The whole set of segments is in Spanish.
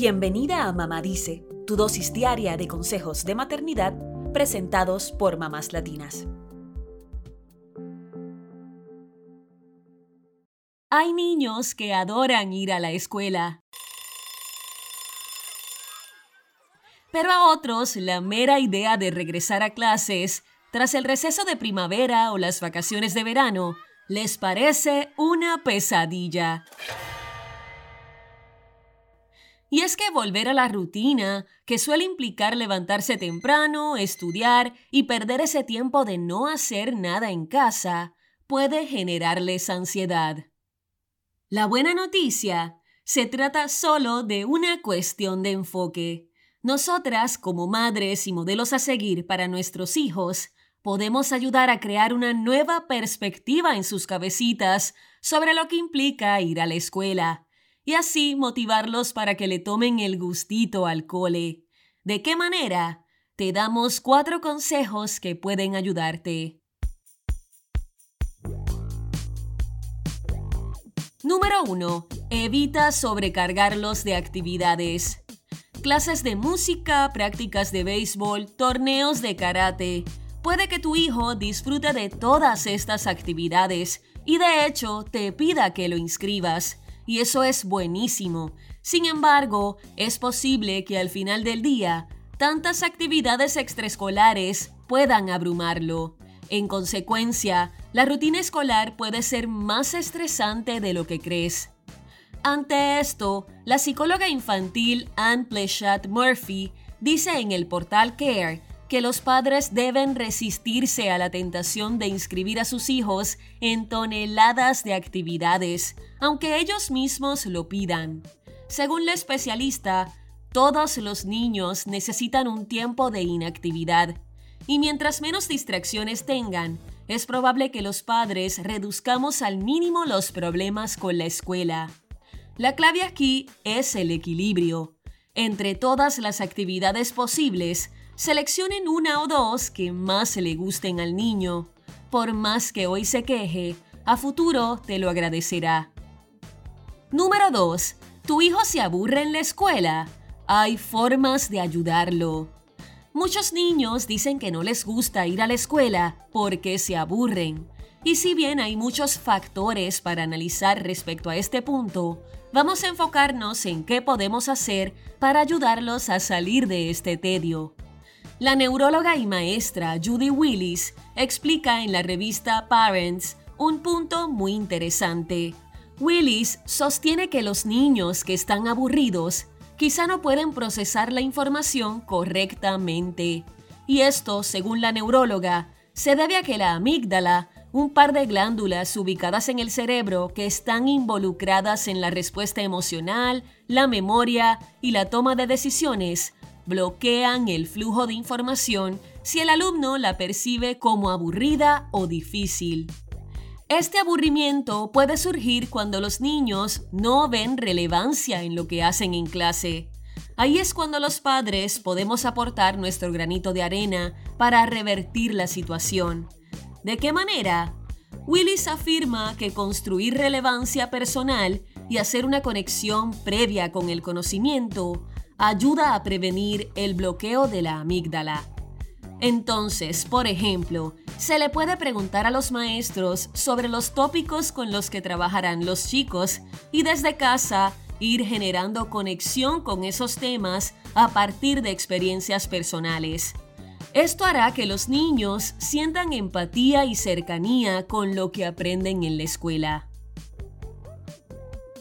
Bienvenida a Mamá Dice, tu dosis diaria de consejos de maternidad presentados por mamás latinas. Hay niños que adoran ir a la escuela. Pero a otros la mera idea de regresar a clases tras el receso de primavera o las vacaciones de verano les parece una pesadilla. Y es que volver a la rutina, que suele implicar levantarse temprano, estudiar y perder ese tiempo de no hacer nada en casa, puede generarles ansiedad. La buena noticia, se trata solo de una cuestión de enfoque. Nosotras, como madres y modelos a seguir para nuestros hijos, podemos ayudar a crear una nueva perspectiva en sus cabecitas sobre lo que implica ir a la escuela y así motivarlos para que le tomen el gustito al cole. ¿De qué manera? Te damos cuatro consejos que pueden ayudarte. Número 1. Evita sobrecargarlos de actividades. Clases de música, prácticas de béisbol, torneos de karate. Puede que tu hijo disfrute de todas estas actividades y de hecho te pida que lo inscribas y eso es buenísimo. Sin embargo, es posible que al final del día, tantas actividades extraescolares puedan abrumarlo. En consecuencia, la rutina escolar puede ser más estresante de lo que crees. Ante esto, la psicóloga infantil Anne Pleshat Murphy dice en el portal Care que los padres deben resistirse a la tentación de inscribir a sus hijos en toneladas de actividades, aunque ellos mismos lo pidan. Según la especialista, todos los niños necesitan un tiempo de inactividad, y mientras menos distracciones tengan, es probable que los padres reduzcamos al mínimo los problemas con la escuela. La clave aquí es el equilibrio. Entre todas las actividades posibles, Seleccionen una o dos que más le gusten al niño. Por más que hoy se queje, a futuro te lo agradecerá. Número 2. ¿Tu hijo se aburre en la escuela? Hay formas de ayudarlo. Muchos niños dicen que no les gusta ir a la escuela porque se aburren. Y si bien hay muchos factores para analizar respecto a este punto, vamos a enfocarnos en qué podemos hacer para ayudarlos a salir de este tedio. La neuróloga y maestra Judy Willis explica en la revista Parents un punto muy interesante. Willis sostiene que los niños que están aburridos quizá no pueden procesar la información correctamente. Y esto, según la neuróloga, se debe a que la amígdala, un par de glándulas ubicadas en el cerebro que están involucradas en la respuesta emocional, la memoria y la toma de decisiones, bloquean el flujo de información si el alumno la percibe como aburrida o difícil. Este aburrimiento puede surgir cuando los niños no ven relevancia en lo que hacen en clase. Ahí es cuando los padres podemos aportar nuestro granito de arena para revertir la situación. ¿De qué manera? Willis afirma que construir relevancia personal y hacer una conexión previa con el conocimiento ayuda a prevenir el bloqueo de la amígdala. Entonces, por ejemplo, se le puede preguntar a los maestros sobre los tópicos con los que trabajarán los chicos y desde casa ir generando conexión con esos temas a partir de experiencias personales. Esto hará que los niños sientan empatía y cercanía con lo que aprenden en la escuela.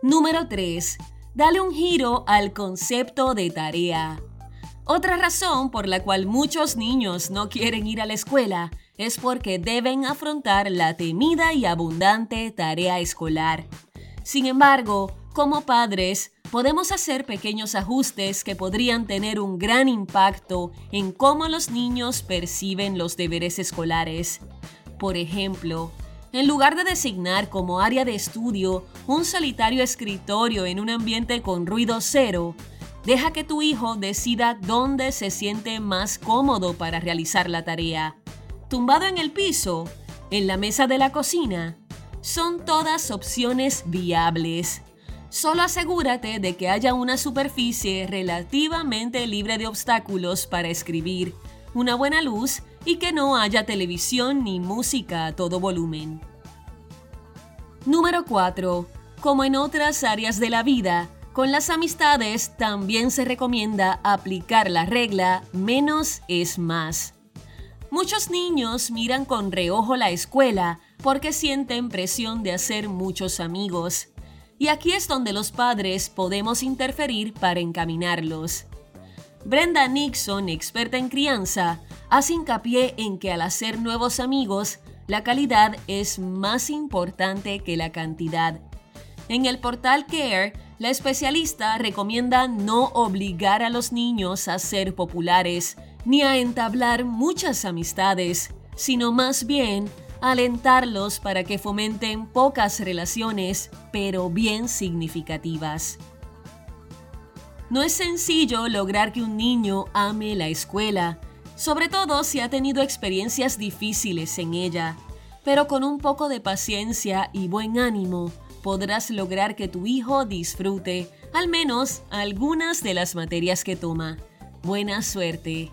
Número 3 dale un giro al concepto de tarea. Otra razón por la cual muchos niños no quieren ir a la escuela es porque deben afrontar la temida y abundante tarea escolar. Sin embargo, como padres, podemos hacer pequeños ajustes que podrían tener un gran impacto en cómo los niños perciben los deberes escolares. Por ejemplo, en lugar de designar como área de estudio un solitario escritorio en un ambiente con ruido cero, deja que tu hijo decida dónde se siente más cómodo para realizar la tarea. Tumbado en el piso, en la mesa de la cocina, son todas opciones viables. Solo asegúrate de que haya una superficie relativamente libre de obstáculos para escribir, una buena luz y que no haya televisión ni música a todo volumen. Número 4. Como en otras áreas de la vida, con las amistades también se recomienda aplicar la regla menos es más. Muchos niños miran con reojo la escuela porque sienten presión de hacer muchos amigos. Y aquí es donde los padres podemos interferir para encaminarlos. Brenda Nixon, experta en crianza, hace hincapié en que al hacer nuevos amigos, la calidad es más importante que la cantidad. En el portal Care, la especialista recomienda no obligar a los niños a ser populares ni a entablar muchas amistades, sino más bien alentarlos para que fomenten pocas relaciones, pero bien significativas. No es sencillo lograr que un niño ame la escuela, sobre todo si ha tenido experiencias difíciles en ella, pero con un poco de paciencia y buen ánimo podrás lograr que tu hijo disfrute al menos algunas de las materias que toma. Buena suerte.